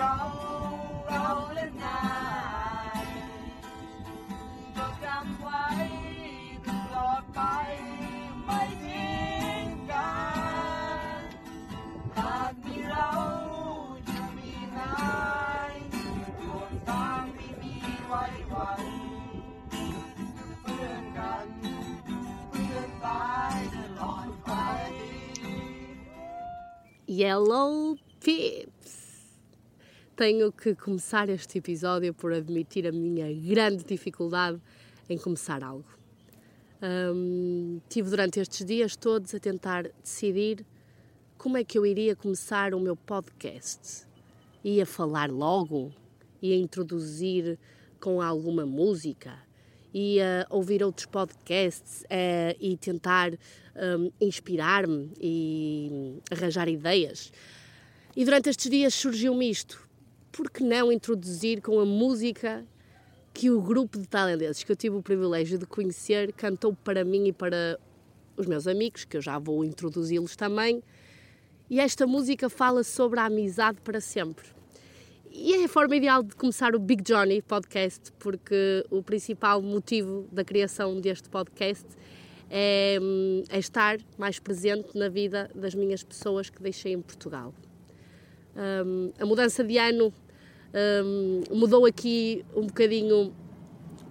เราเราและนายจดจำไว้ตลอดไปไม่ทิ้งกันหากมีเราจะมีนายดวงทางที่มีไว้วันเพื่อนกันเพื่อนตายตลอดไป Yellow Pips! Tenho que começar este episódio por admitir a minha grande dificuldade em começar algo. Hum, tive durante estes dias todos a tentar decidir como é que eu iria começar o meu podcast. Ia falar logo? Ia introduzir com alguma música? Ia ouvir outros podcasts eh, e tentar hum, inspirar-me e arranjar ideias? E durante estes dias surgiu-me isto. Por que não introduzir com a música que o grupo de tailandeses que eu tive o privilégio de conhecer cantou para mim e para os meus amigos, que eu já vou introduzi-los também. E esta música fala sobre a amizade para sempre. E é a forma ideal de começar o Big Johnny podcast, porque o principal motivo da criação deste podcast é, hum, é estar mais presente na vida das minhas pessoas que deixei em Portugal. Um, a mudança de ano um, mudou aqui um bocadinho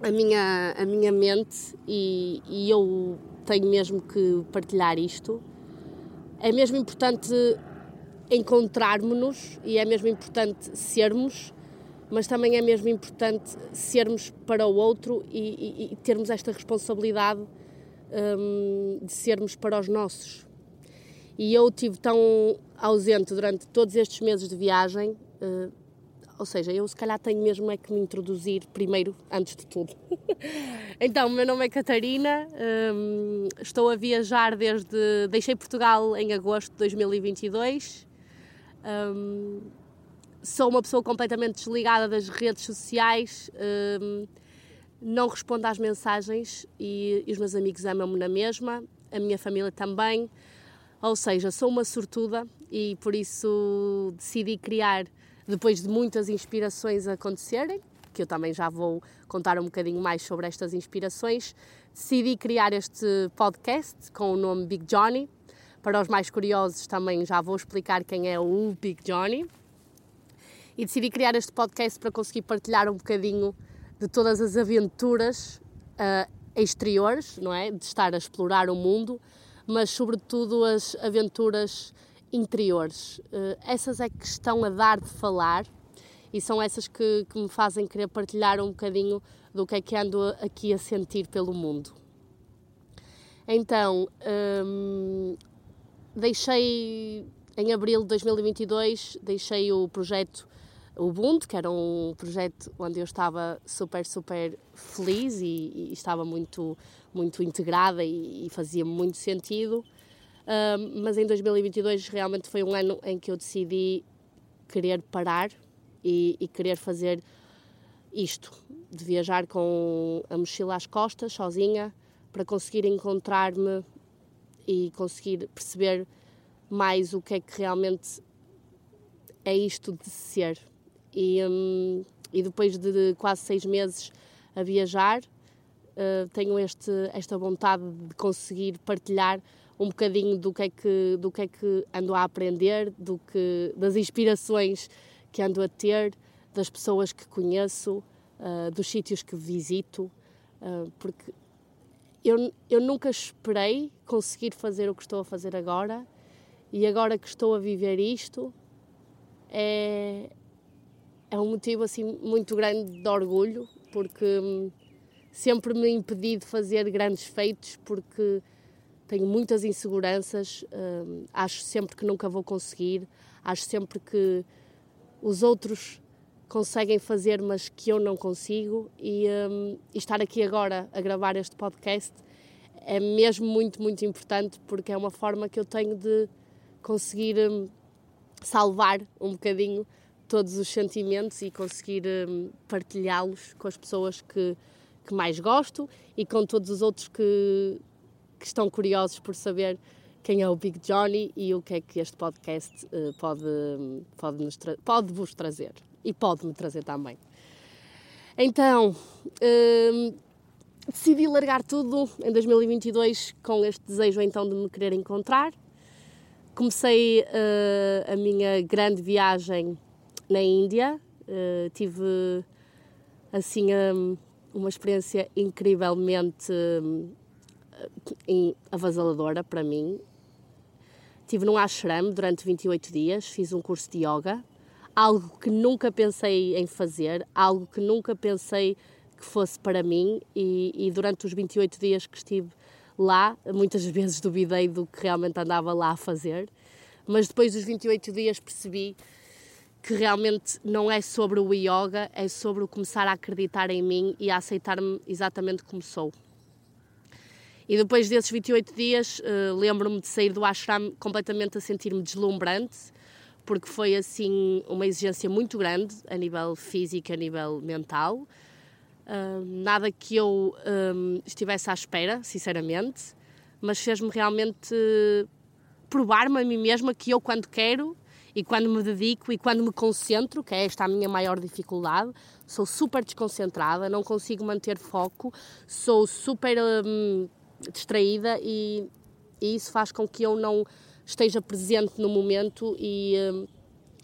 a minha, a minha mente e, e eu tenho mesmo que partilhar isto. É mesmo importante encontrarmos-nos e é mesmo importante sermos, mas também é mesmo importante sermos para o outro e, e, e termos esta responsabilidade um, de sermos para os nossos. E eu tive tão ausente durante todos estes meses de viagem, uh, ou seja, eu se calhar tenho mesmo é que me introduzir primeiro, antes de tudo. então, meu nome é Catarina, um, estou a viajar desde. Deixei Portugal em agosto de 2022. Um, sou uma pessoa completamente desligada das redes sociais, um, não respondo às mensagens e, e os meus amigos amam-me na mesma, a minha família também. Ou seja, sou uma sortuda e por isso decidi criar, depois de muitas inspirações acontecerem, que eu também já vou contar um bocadinho mais sobre estas inspirações, decidi criar este podcast com o nome Big Johnny. Para os mais curiosos, também já vou explicar quem é o Big Johnny. E decidi criar este podcast para conseguir partilhar um bocadinho de todas as aventuras uh, exteriores, não é? De estar a explorar o mundo, mas sobretudo as aventuras interiores. Uh, essas é que estão a dar de falar e são essas que, que, me fazem querer partilhar um bocadinho do que é que ando aqui a sentir pelo mundo. Então, hum, deixei em abril de 2022, deixei o projeto Ubuntu, que era um projeto onde eu estava super, super feliz e, e estava muito, muito integrada e, e fazia muito sentido. Um, mas em 2022 realmente foi um ano em que eu decidi querer parar e, e querer fazer isto, de viajar com a mochila às costas, sozinha, para conseguir encontrar-me e conseguir perceber mais o que é que realmente é isto de ser. E, hum, e depois de quase seis meses a viajar, uh, tenho este, esta vontade de conseguir partilhar um bocadinho do que é que, do que, é que ando a aprender, do que, das inspirações que ando a ter, das pessoas que conheço, uh, dos sítios que visito, uh, porque eu, eu nunca esperei conseguir fazer o que estou a fazer agora e agora que estou a viver isto é, é um motivo assim muito grande de orgulho porque hum, sempre me impedi de fazer grandes feitos porque tenho muitas inseguranças, hum, acho sempre que nunca vou conseguir, acho sempre que os outros conseguem fazer, mas que eu não consigo. E, um, e, estar aqui agora a gravar este podcast é mesmo muito, muito importante porque é uma forma que eu tenho de conseguir um, salvar um bocadinho todos os sentimentos e conseguir partilhá-los com as pessoas que, que mais gosto e com todos os outros que, que estão curiosos por saber quem é o Big Johnny e o que é que este podcast uh, pode, pode, nos pode vos trazer e pode-me trazer também. Então, uh, decidi largar tudo em 2022 com este desejo então de me querer encontrar. Comecei uh, a minha grande viagem na Índia, uh, tive assim um, uma experiência incrivelmente um, avassaladora para mim. Estive num ashram durante 28 dias, fiz um curso de yoga, algo que nunca pensei em fazer, algo que nunca pensei que fosse para mim e, e durante os 28 dias que estive lá, muitas vezes duvidei do que realmente andava lá a fazer, mas depois dos 28 dias percebi que realmente não é sobre o yoga, é sobre o começar a acreditar em mim e a aceitar-me exatamente como sou. E depois desses 28 dias, uh, lembro-me de sair do ashram completamente a sentir-me deslumbrante, porque foi assim uma exigência muito grande a nível físico, a nível mental nada que eu estivesse à espera, sinceramente, mas fez-me realmente provar-me a mim mesma que eu, quando quero e quando me dedico e quando me concentro, que é esta a minha maior dificuldade, sou super desconcentrada, não consigo manter foco, sou super um, distraída e, e, isso faz com que eu não esteja presente no momento e, um,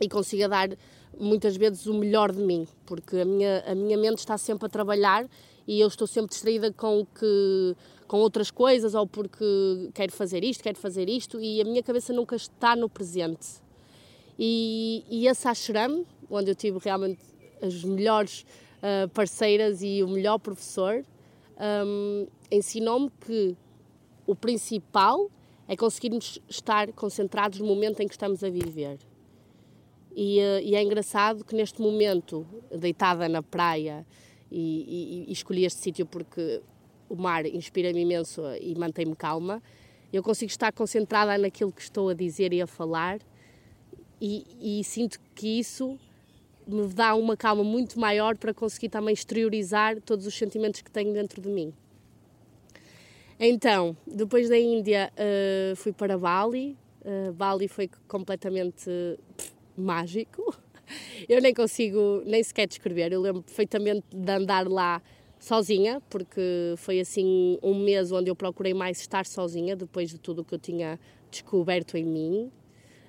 e consiga dar muitas vezes o melhor de mim, porque a minha, a minha mente está sempre a trabalhar e eu estou sempre distraída com que com outras coisas ou porque quero fazer isto, quero fazer isto e a minha cabeça nunca está no presente. E, e esse onde eu tive realmente as melhores uh, parceiras e o melhor professor, um, ensinou-me que o principal é conseguirmos estar concentrados no momento em que estamos a viver. E, eh, e, é engraçado que neste momento, deitada na praia, e, e, e escolhi este sítio porque o mar inspira-me imenso e mantém-me calma, eu consigo estar concentrada naquilo que estou a dizer e a falar, e, sinto que isso me dá uma calma muito maior para conseguir também exteriorizar todos os sentimentos que tenho dentro de mim. Então, depois da Índia, uh, fui para Bali. Uh, Bali foi completamente. Pff, mágico. Eu nem consigo nem sequer descrever. Eu lembro perfeitamente de andar lá sozinha, porque foi assim um mês onde eu procurei mais estar sozinha depois de tudo o que eu tinha descoberto em mim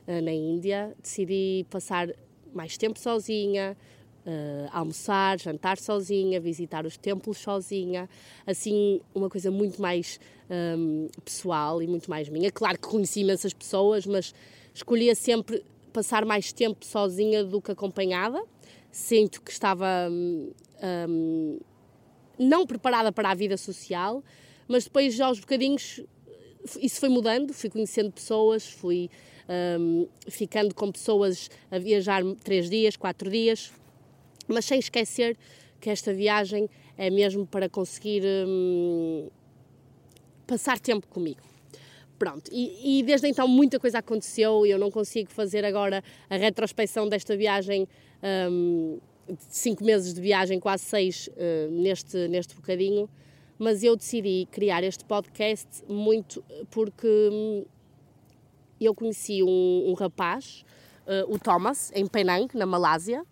na Índia. Decidi passar mais tempo sozinha, uh, almoçar, jantar sozinha, visitar os templos sozinha, assim, uma coisa muito mais um, ehm, pessoal e muito mais minha. Claro que conheci imensas pessoas, mas escolhia sempre passar mais tempo sozinha do que acompanhada. Sinto que estava hum, não preparada para a vida social, mas depois, aos bocadinhos, isso foi mudando. Fui conhecendo pessoas, fui hum, ficando com pessoas a viajar três dias, quatro dias, mas sem esquecer que esta viagem é mesmo para conseguir hum, passar tempo comigo. Pronto, e, e, desde então muita coisa aconteceu e eu não consigo fazer agora a retrospecção desta viagem, um, cinco meses de viagem, quase seis uh, neste, neste bocadinho, mas eu decidi criar este podcast muito porque hum, eu conheci um, um rapaz, uh, o Thomas, em Penang, na Malásia,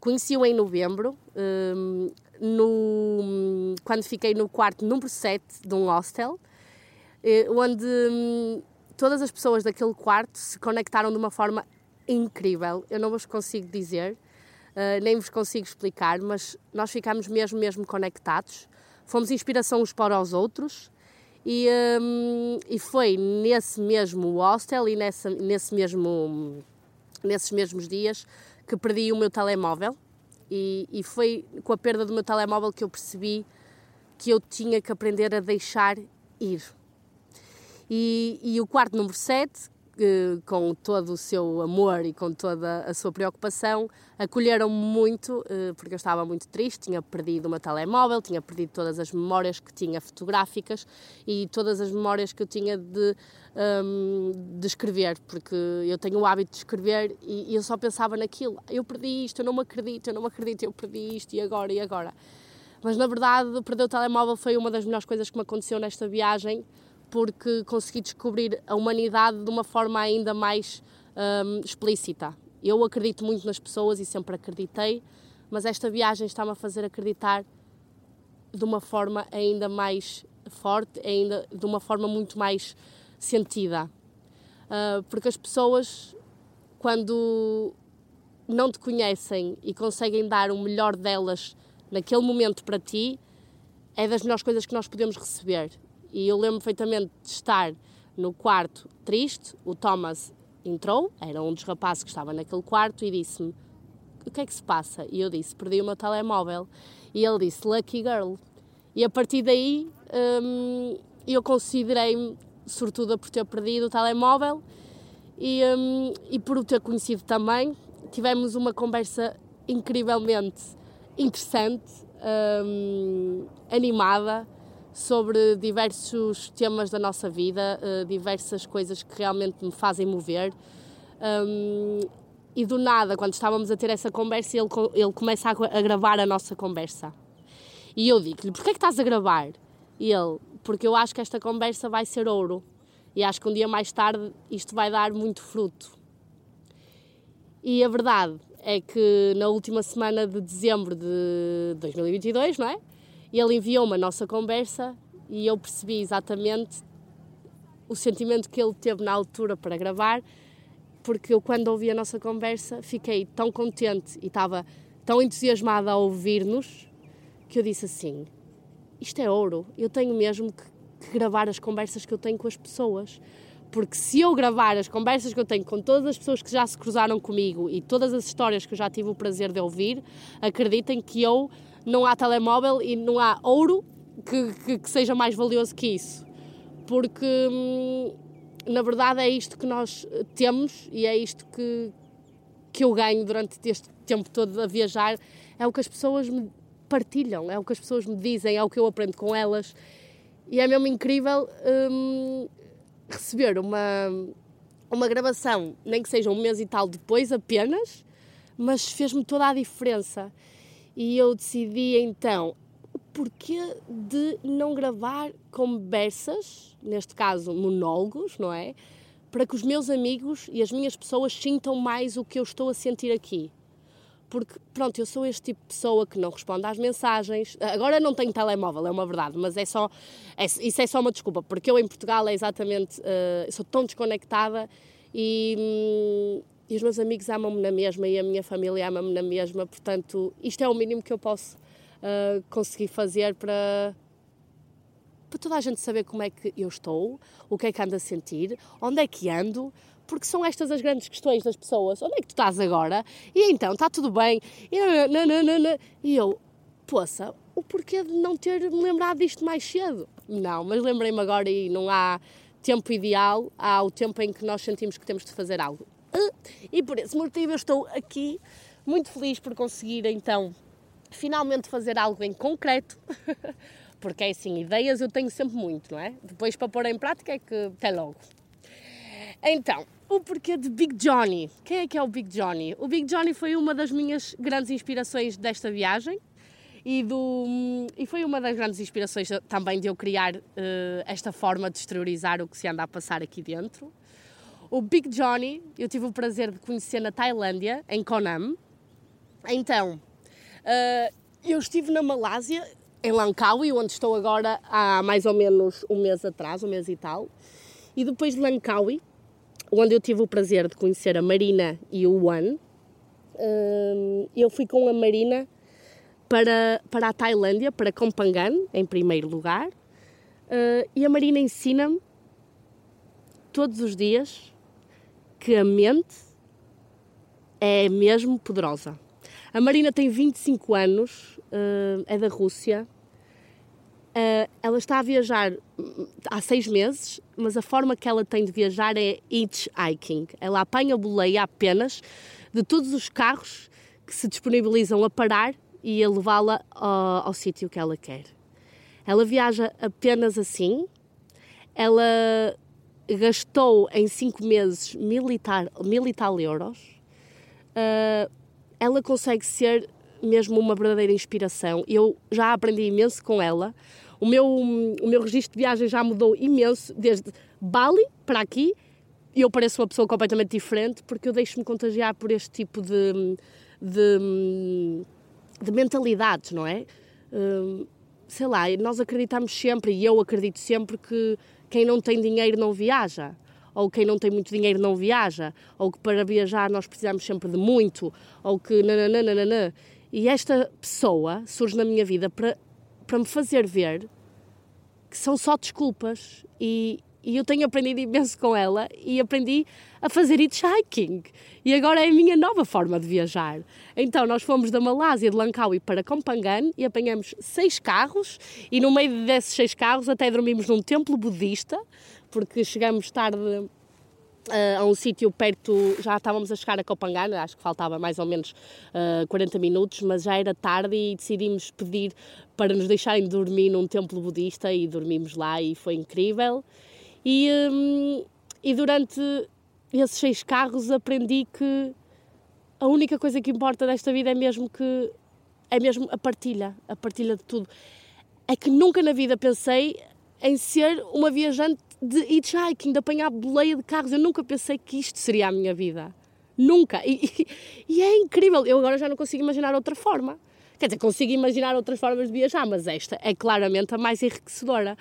conheci-o em novembro, um, no, quando fiquei no quarto número 7 de um hostel, eh, onde hum, todas as pessoas daquele quarto se conectaram de uma forma incrível. Eu não vos consigo dizer, uh, nem vos consigo explicar, mas nós ficámos mesmo, mesmo conectados. Fomos inspiração uns para os outros e, um, e foi nesse mesmo hostel e nessa, nesse mesmo, nesses mesmos dias que perdi o meu telemóvel. E, e foi com a perda do meu telemóvel que eu percebi que eu tinha que aprender a deixar ir e, e o quarto número 7, com todo o seu amor e com toda a sua preocupação, acolheram-me muito, eh, porque eu estava muito triste, tinha perdido meu telemóvel, tinha perdido todas as memórias que tinha fotográficas e todas as memórias que eu tinha de, um, de escrever, porque eu tenho o hábito de escrever e, e eu só pensava naquilo, eu perdi isto, eu não me acredito, eu não me acredito, eu perdi isto e agora, e agora. Mas na verdade, perder o telemóvel foi uma das melhores coisas que me aconteceu nesta viagem, porque consegui descobrir a humanidade de uma forma ainda mais um, explícita. Eu acredito muito nas pessoas e sempre acreditei, mas esta viagem está-me a fazer acreditar de uma forma ainda mais forte, ainda de uma forma muito mais sentida. Uh, porque as pessoas, quando não te conhecem e conseguem dar o melhor delas naquele momento para ti, é das melhores coisas que nós podemos receber. E eu lembro perfeitamente de estar no quarto triste, o Thomas entrou, era um dos rapazes que estava naquele quarto e disse-me o que é que se passa? E eu disse, perdi o meu telemóvel. E ele disse, lucky girl. E a partir daí hum, eu considerei-me sortuda por ter perdido o telemóvel e, hum, e por o ter conhecido também. Tivemos uma conversa incrivelmente interessante, hum, animada, sobre diversos temas da nossa vida, uh, diversas coisas que realmente me fazem mover. Um, e do nada, quando estávamos a ter essa conversa, ele, ele começa a, a gravar a nossa conversa. E eu digo-lhe: Porquê é que estás a gravar? E ele: Porque eu acho que esta conversa vai ser ouro. E acho que um dia mais tarde isto vai dar muito fruto. E a verdade é que na última semana de dezembro de 2022, não é? Ele enviou-me a nossa conversa e eu percebi exatamente o sentimento que ele teve na altura para gravar, porque eu, quando ouvi a nossa conversa, fiquei tão contente e estava tão entusiasmada a ouvir-nos que eu disse assim: Isto é ouro, eu tenho mesmo que, que gravar as conversas que eu tenho com as pessoas. Porque se eu gravar as conversas que eu tenho com todas as pessoas que já se cruzaram comigo e todas as histórias que eu já tive o prazer de ouvir, acreditem que eu não há telemóvel e não há ouro que, que, que seja mais valioso que isso. Porque, hum, na verdade, é isto que nós temos e é isto que, que eu ganho durante este tempo todo a viajar. É o que as pessoas me partilham, é o que as pessoas me dizem, é o que eu aprendo com elas. E é mesmo incrível hum, receber uma, uma gravação, nem que seja um mês e tal depois apenas, mas fez-me toda a diferença. E eu decidi então o porquê de não gravar conversas, neste caso monólogos, não é? Para que os meus amigos e as minhas pessoas sintam mais o que eu estou a sentir aqui. Porque, pronto, eu sou este tipo de pessoa que não responde às mensagens. Agora não tenho telemóvel, é uma verdade, mas é só. É, isso é só uma desculpa, porque eu em Portugal é exatamente. Uh, sou tão desconectada e. Hum, e os meus amigos amam-me na mesma e a minha família ama-me na mesma, portanto, isto é o mínimo que eu posso uh, conseguir fazer para, para toda a gente saber como é que eu estou, o que é que ando a sentir, onde é que ando, porque são estas as grandes questões das pessoas. Onde é que tu estás agora? E então, está tudo bem? E, nananana. e eu, poça, o porquê de não ter me lembrado disto mais cedo? Não, mas lembrei-me agora e não há tempo ideal, há o tempo em que nós sentimos que temos de fazer algo. E por esse motivo eu estou aqui muito feliz por conseguir então finalmente fazer algo em concreto. Porque é assim, ideias eu tenho sempre muito, não é? Depois para pôr em prática é que até logo. Então, o porquê de Big Johnny? Quem é que é o Big Johnny? O Big Johnny foi uma das minhas grandes inspirações desta viagem e, do, e foi uma das grandes inspirações também de eu criar uh, esta forma de exteriorizar o que se anda a passar aqui dentro. O Big Johnny, eu tive o prazer de conhecer na Tailândia, em Konam. Então, uh, eu estive na Malásia, em Langkawi, onde estou agora há mais ou menos um mês atrás, um mês e tal. E depois de Langkawi, onde eu tive o prazer de conhecer a Marina e o One, uh, eu fui com a Marina para, para a Tailândia, para Kompangan, em primeiro lugar. Uh, e a Marina ensina-me todos os dias que a mente é mesmo poderosa. A Marina tem 25 anos, uh, é da Rússia. Uh, ela está a viajar hum, há seis meses, mas a forma que ela tem de viajar é hitchhiking. Ela apanha boleia apenas de todos os carros que se disponibilizam a parar e a levá-la ao, ao sítio que ela quer. Ela viaja apenas assim. Ela gastou em 5 meses mil e, tal, mil e tal euros, uh, ela consegue ser mesmo uma verdadeira inspiração. Eu já aprendi imenso com ela. o meu, o meu registro de viagem já mudou imenso, desde Bali para aqui, eu pareço uma pessoa completamente diferente porque eu deixo-me contagiar por este tipo de, de, de mentalidades, não é? Uh, sei lá, nós acreditamos sempre, e eu acredito sempre, que quem não tem dinheiro não viaja ou quem não tem muito dinheiro não viaja, ou que para viajar nós precisamos sempre de muito, ou que nananana. E esta pessoa surge na minha vida para, para me fazer ver que são só desculpas e, e eu tenho aprendido imenso com ela e aprendi a fazer hitchhiking. E agora é a minha nova forma de viajar. Então, nós fomos da Malásia, de Langkawi, para Kompangan e apanhamos seis carros e no meio desses seis carros até dormimos num templo budista porque chegamos tarde uh, a um sítio perto, já estávamos a chegar a Copangana, acho que faltava mais ou menos uh, eh, 40 minutos, mas já era tarde e decidimos pedir para nos deixarem dormir num templo budista e dormimos lá e foi incrível. E, um, e durante esses seis carros aprendi que a única coisa que importa desta vida é mesmo que é mesmo a partilha, a partilha de tudo. É que nunca na vida pensei em ser uma viajante de hitchhiking, de apanhar boleia de carros. Eu nunca pensei que isto seria a minha vida. Nunca. E, e, e, é incrível. Eu agora já não consigo imaginar outra forma. Quer dizer, consigo imaginar outras formas de viajar, mas esta é claramente a mais enriquecedora.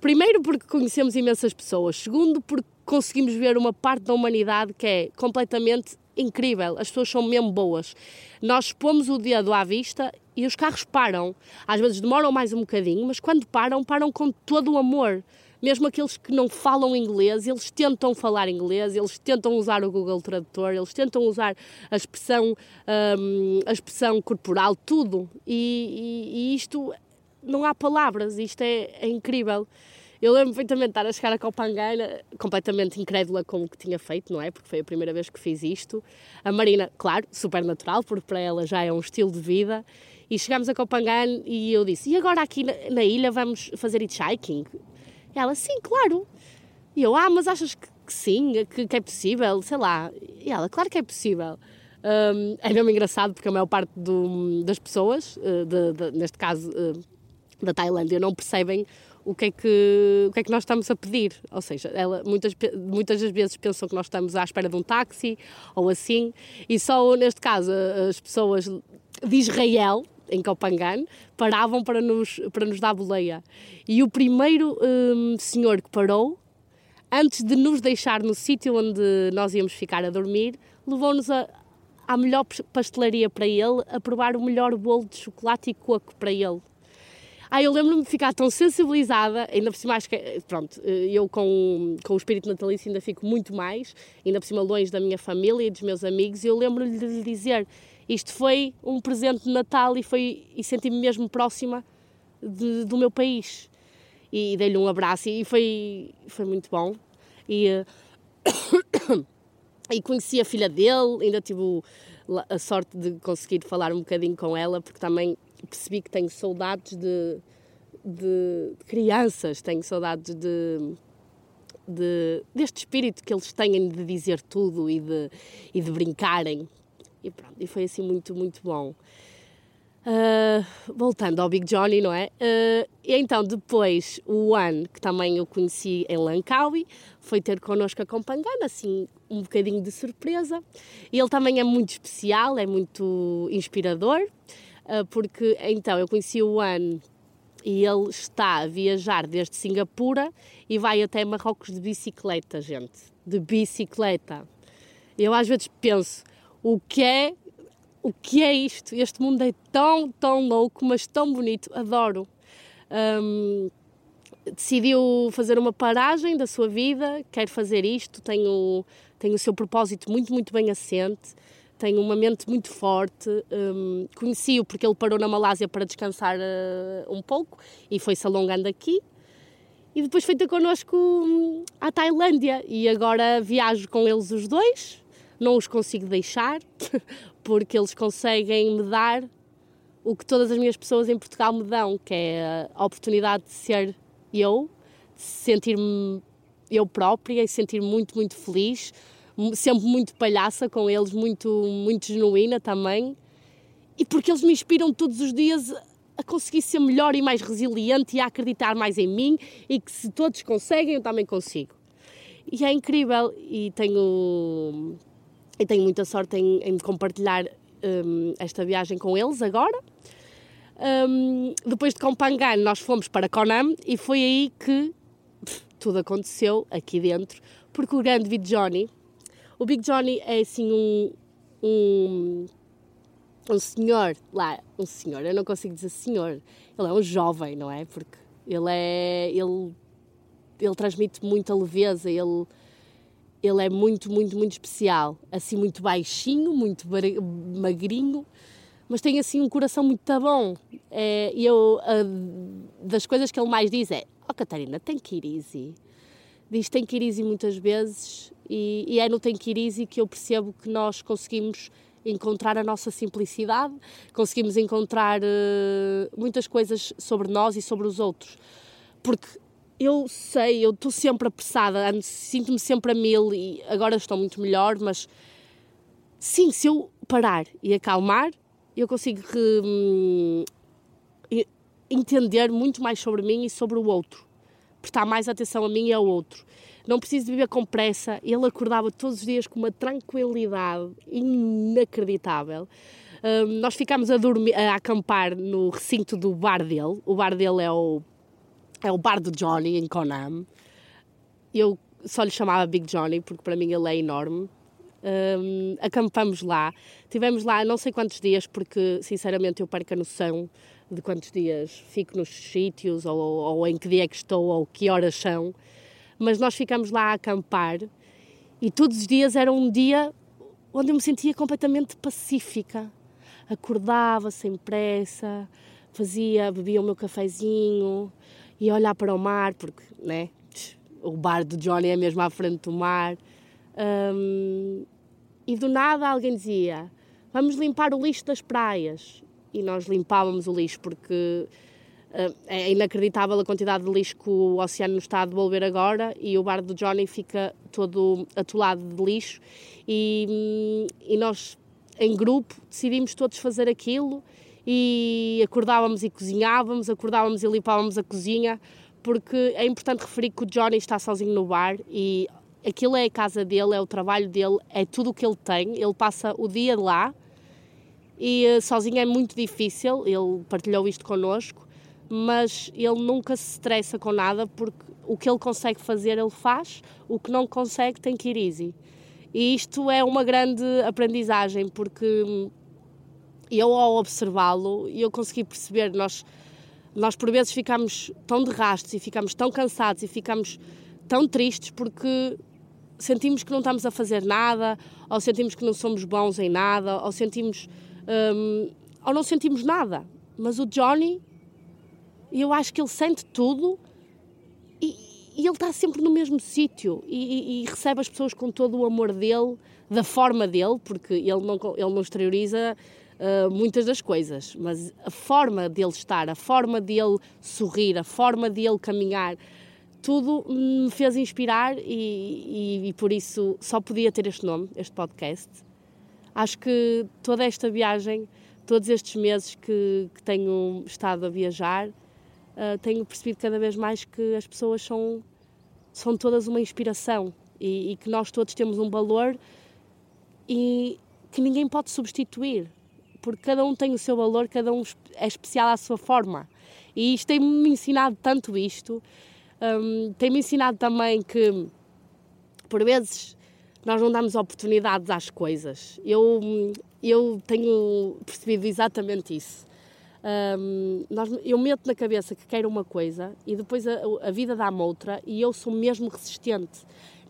Primeiro, porque conhecemos imensas pessoas. Segundo, porque conseguimos ver uma parte da humanidade que é completamente incrível. As pessoas são mesmo boas. Nós pomos o dedo à vista e os carros param. Às vezes demoram mais um bocadinho, mas quando param, param com todo o amor mesmo aqueles que não falam inglês, eles tentam falar inglês, eles tentam usar o Google Tradutor, eles tentam usar a expressão, um, a expressão corporal, tudo. E, e, e, isto, não há palavras, isto é, é incrível. Eu lembro perfeitamente de estar a chegar a Copangana, completamente incrédula com o que tinha feito, não é? Porque foi a primeira vez que fiz isto. A Marina, claro, super natural, porque para ela já é um estilo de vida. E chegámos a Copangana e eu disse: E agora aqui na, na ilha vamos fazer hitchhiking? Ela, sim, claro. E eu, ah, mas achas que, que sim, que, que, é possível? Sei lá. E ela, claro que é possível. Um, é mesmo engraçado porque a maior parte do, das pessoas, uh, de, de, neste caso uh, da Tailândia, não percebem o que, é que, o que é que nós estamos a pedir. Ou seja, ela, muitas, muitas das vezes pensam que nós estamos à espera de um táxi ou assim, e só neste caso as pessoas de Israel, em Copangan, paravam para nos, para nos dar boleia. E o primeiro um, senhor que parou, antes de nos deixar no sítio onde nós íamos ficar a dormir, levou-nos à melhor pastelaria para ele, a provar o melhor bolo de chocolate e coco para ele. Ah, eu lembro-me de ficar tão sensibilizada, ainda por cima acho que, pronto, eu com, com o espírito natalício ainda fico muito mais, ainda por cima longe da minha família e dos meus amigos, e eu lembro-lhe de lhe dizer, isto foi um presente de Natal e, foi, e senti-me mesmo próxima de, do meu país. E dei-lhe um abraço e foi, foi muito bom. E, uh, e conheci a filha dele, ainda tive a sorte de conseguir falar um bocadinho com ela, porque também percebi que tenho saudades de, de, de crianças, tenho saudades de, de, deste espírito que eles têm de dizer tudo e de, e de brincarem. E pronto, e foi assim muito, muito bom. Uh, voltando ao Big Johnny, não é? Uh, e então, depois, o One, que também eu conheci em Langkawi, foi ter connosco a Compangana, assim, um bocadinho de surpresa. E ele também é muito especial, é muito inspirador, porque então eu conheci o One e ele está a viajar desde Singapura e vai até Marrocos de bicicleta, gente. De bicicleta. Eu às vezes penso, o que é o que é isto? Este mundo é tão, tão louco, mas tão bonito, adoro. Um, decidiu fazer uma paragem da sua vida, quer fazer isto, tem o, tem o seu propósito muito, muito bem assente, tem uma mente muito forte. Um, Conheci-o porque ele parou na Malásia para descansar uh, um pouco e foi-se alongando aqui. E depois foi ter connosco hum, à Tailândia e agora viajo com eles os dois não os consigo deixar, porque eles conseguem me dar o que todas as minhas pessoas em Portugal me dão, que é a oportunidade de ser eu, de sentir-me eu própria e sentir muito, muito feliz, sempre muito palhaça com eles, muito, muito genuína também, e porque eles me inspiram todos os dias a conseguir ser melhor e mais resiliente e a acreditar mais em mim e que se todos conseguem, eu também consigo. E é incrível e tenho, e tenho muita sorte em, em compartilhar um, esta viagem com eles agora. Um, depois de Compangan, nós fomos para Konam e foi aí que pff, tudo aconteceu aqui dentro, porque o grande Johnny, o Big Johnny é assim um, um um senhor lá, um senhor, eu não consigo dizer senhor, ele é um jovem, não é? Porque ele é, ele, ele transmite muita leveza, ele, ele é muito, muito, muito especial, assim muito baixinho, muito magrinho, mas tem assim um coração muito bom. É, eu, das coisas que ele mais diz é, oh Catarina, tem que ir easy. Diz que easy muitas vezes e, e é no tem que que eu percebo que nós conseguimos encontrar a nossa simplicidade, conseguimos encontrar uh, muitas coisas sobre nós e sobre os outros. Porque eu sei, eu estou sempre apressada, sinto-me sempre a mil e agora estou muito melhor, mas sim, se eu parar e acalmar, eu consigo hum, entender muito mais sobre mim e sobre o outro. Prestar mais atenção a mim e ao outro não preciso de viver com pressa. Ele acordava todos os dias com uma tranquilidade inacreditável. Um, nós ficámos a, dormir, a acampar no recinto do bar dele. O bar dele é o, é o bar do Johnny, em Konam. Eu só lhe chamava Big Johnny, porque para mim ele é enorme. Um, acampamos lá. Tivemos lá não sei quantos dias, porque sinceramente eu perco a noção de quantos dias fico nos sítios, ou, ou, em que dia é que estou, ou que horas são mas nós ficamos lá a acampar e todos os dias era um dia onde eu me sentia completamente pacífica. Acordava sem pressa, fazia, bebia o meu cafezinho, ia olhar para o mar, porque né, o bar do Johnny é mesmo à frente do mar. Um, e do nada alguém dizia: Vamos limpar o lixo das praias. E nós limpávamos o lixo porque Uh, é inacreditável a quantidade de lixo que o oceano nos está a devolver agora e o bar do Johnny fica todo atolado de lixo. E, e nós em grupo decidimos todos fazer aquilo e acordávamos e cozinhávamos, acordávamos e limpávamos a cozinha porque é importante referir que o Johnny está sozinho no bar e aquilo é a casa dele, é o trabalho dele, é tudo o que ele tem, ele passa o dia lá e uh, sozinho é muito difícil, ele partilhou isto connosco mas ele nunca se estressa com nada porque o que ele consegue fazer ele faz, o que não consegue tem que ir easy. E isto é uma grande aprendizagem porque eu ao observá-lo eu consegui perceber nós nós por vezes ficamos tão de rastros e ficamos tão cansados e ficamos tão tristes porque sentimos que não estamos a fazer nada ou sentimos que não somos bons em nada ou sentimos um, ou não sentimos nada mas o Johnny e eu acho que ele sente tudo e, e ele está sempre no mesmo sítio e, e, e, recebe as pessoas com todo o amor dele, da forma dele, porque ele não, ele não exterioriza uh, muitas das coisas, mas a forma dele estar, a forma dele sorrir, a forma dele caminhar, tudo me fez inspirar e, e por isso só podia ter este nome, este podcast. Acho que toda esta viagem, todos estes meses que, que tenho estado a viajar, uh, tenho percebido cada vez mais que as pessoas são, são todas uma inspiração e, e que nós todos temos um valor e que ninguém pode substituir, porque cada um tem o seu valor, cada um é especial à sua forma. E isto tem-me ensinado tanto isto, um, tem-me ensinado também que, por vezes, nós não damos oportunidades às coisas. Eu, eu tenho percebido exatamente isso. Um, nós, eu meto na cabeça que quero uma coisa e depois a, a vida dá-me outra e eu sou mesmo resistente.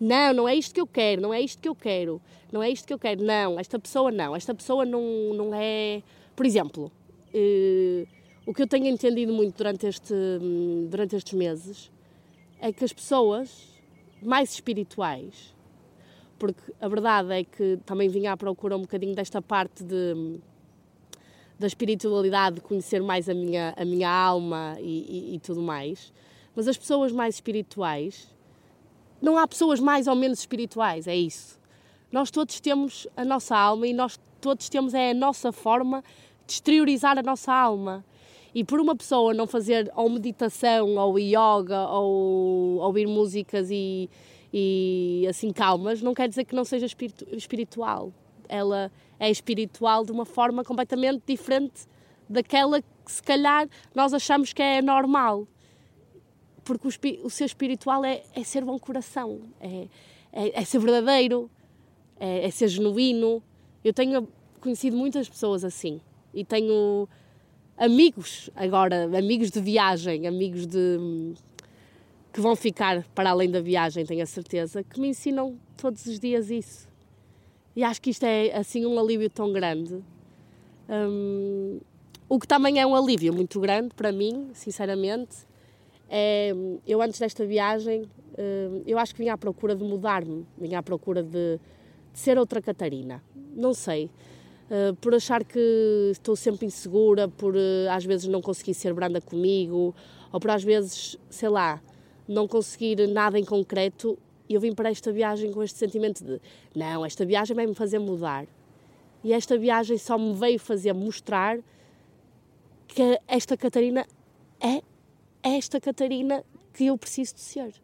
Não, não é isto que eu quero, não é isto que eu quero, não é isto que eu quero, não, esta pessoa não, esta pessoa não, não é. Por exemplo, uh, o que eu tenho entendido muito durante, este, durante estes meses é que as pessoas mais espirituais, porque a verdade é que também vim à procura um bocadinho desta parte de da espiritualidade, de conhecer mais a minha, a minha alma e, e, e tudo mais. Mas as pessoas mais espirituais, não há pessoas mais ou menos espirituais, é isso. Nós todos temos a nossa alma e nós todos temos é a nossa forma de exteriorizar a nossa alma. E por uma pessoa não fazer ou meditação, ou yoga, ou ouvir músicas e, e assim calmas, não quer dizer que não seja espiritu espiritual. Ela é espiritual de uma forma completamente diferente daquela que se calhar nós achamos que é normal. Porque o, o ser espiritual é, é ser bom coração, é, é, é ser verdadeiro, é, é ser genuíno. Eu tenho conhecido muitas pessoas assim e tenho amigos agora, amigos de viagem, amigos de que vão ficar para além da viagem, tenho a certeza, que me ensinam todos os dias isso. E acho que isto é assim um alívio tão grande. Um, o que também é um alívio muito grande para mim, sinceramente, é eu antes desta viagem, hum, eu acho que vinha à procura de mudar-me, vinha à procura de, de ser outra Catarina. Não sei. Uh, por achar que estou sempre insegura, por uh, às vezes não conseguir ser branda comigo, ou por às vezes, sei lá, não conseguir nada em concreto, eu vim para esta viagem com este sentimento de não, esta viagem vai me fazer mudar. E esta viagem só me veio fazer mostrar que esta Catarina é esta Catarina que eu preciso de ser.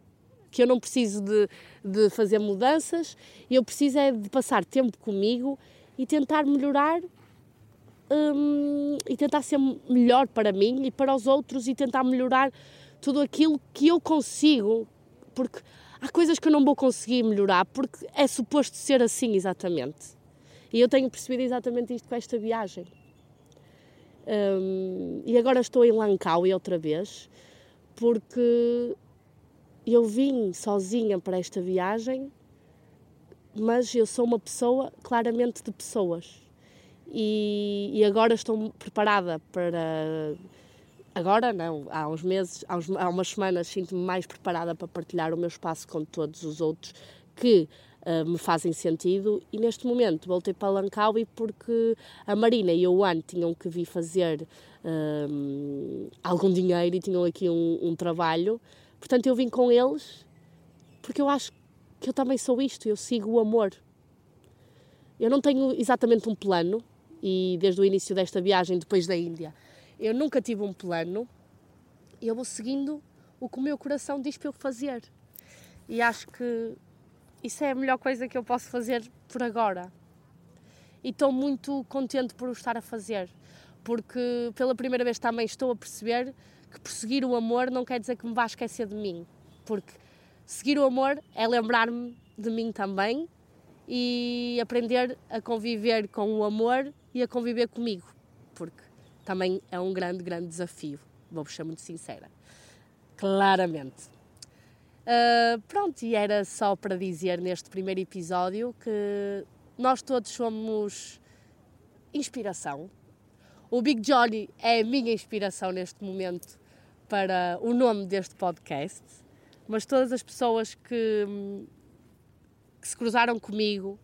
Que eu não preciso de, de fazer mudanças, eu preciso é de passar tempo comigo e tentar melhorar hum, e tentar ser melhor para mim e para os outros e tentar melhorar tudo aquilo que eu consigo, porque há coisas que eu não vou conseguir melhorar, porque é suposto ser assim exatamente. E eu tenho percebido exatamente isto com esta viagem. Um, e agora estou em Langkawi outra vez, porque eu vim sozinha para esta viagem mas eu sou uma pessoa claramente de pessoas. E, e agora estou preparada para. Agora não, há uns meses, há, uns, há umas semanas sinto-me mais preparada para partilhar o meu espaço com todos os outros que uh, me fazem sentido. E neste momento voltei para Lancaui porque a Marina e o Juan tinham que vir fazer uh, algum dinheiro e tinham aqui um, um trabalho. Portanto, eu vim com eles porque eu acho que eu também sou isto, eu sigo o amor. Eu não tenho exatamente um plano, e desde o início desta viagem, depois da Índia, eu nunca tive um plano, e eu vou seguindo o que o meu coração diz para eu fazer. E acho que isso é a melhor coisa que eu posso fazer por agora. E estou muito contente por o estar a fazer, porque pela primeira vez também estou a perceber que perseguir o amor não quer dizer que me vá esquecer de mim, porque Seguir o amor é lembrar-me de mim também e aprender a conviver com o amor e a conviver comigo, porque também é um grande, grande desafio, vou-vos ser muito sincera. Claramente. Uh, pronto, e era só para dizer neste primeiro episódio que nós todos somos inspiração. O Big Johnny é a minha inspiração neste momento para o nome deste podcast mas todas as pessoas que, que se cruzaram comigo,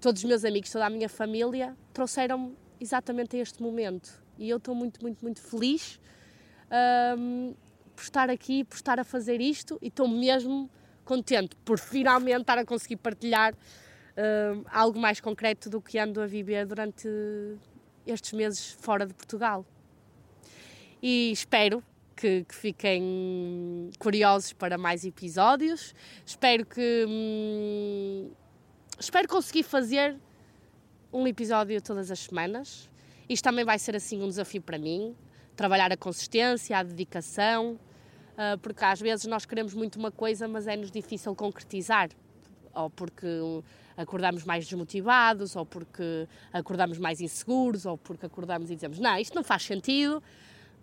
todos os meus amigos, toda a minha família, trouxeram-me exatamente a este momento. E eu estou muito, muito, muito feliz um, por estar aqui, por estar a fazer isto e estou mesmo contente por finalmente estar a conseguir partilhar um, algo mais concreto do que ando a viver durante estes meses fora de Portugal. E espero que, que, fiquem curiosos para mais episódios. Espero que. Hum, espero conseguir fazer um episódio todas as semanas. Isto também vai ser assim um desafio para mim. Trabalhar a consistência, a dedicação, uh, porque às vezes nós queremos muito uma coisa, mas é-nos difícil concretizar. Ou porque acordamos mais desmotivados, ou porque acordamos mais inseguros, ou porque acordamos e dizemos: Não, isto não faz sentido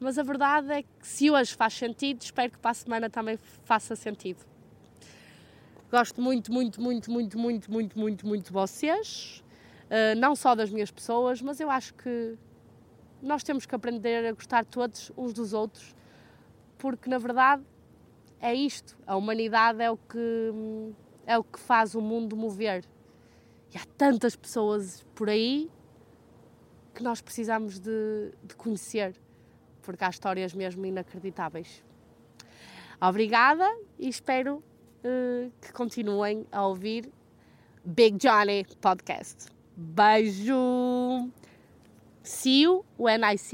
mas a verdade é que se hoje faz sentido, espero que para a semana também faça sentido. Gosto muito, muito, muito, muito, muito, muito, muito, muito de vocês, uh, não só das minhas pessoas, mas eu acho que nós temos que aprender a gostar todos uns dos outros, porque na verdade é isto, a humanidade é o que é o que faz o mundo mover. E há tantas pessoas por aí que nós precisamos de, de conhecer porque há histórias mesmo inacreditáveis. Obrigada e espero uh, que continuem a ouvir Big Johnny Podcast. Beijo! See you when I see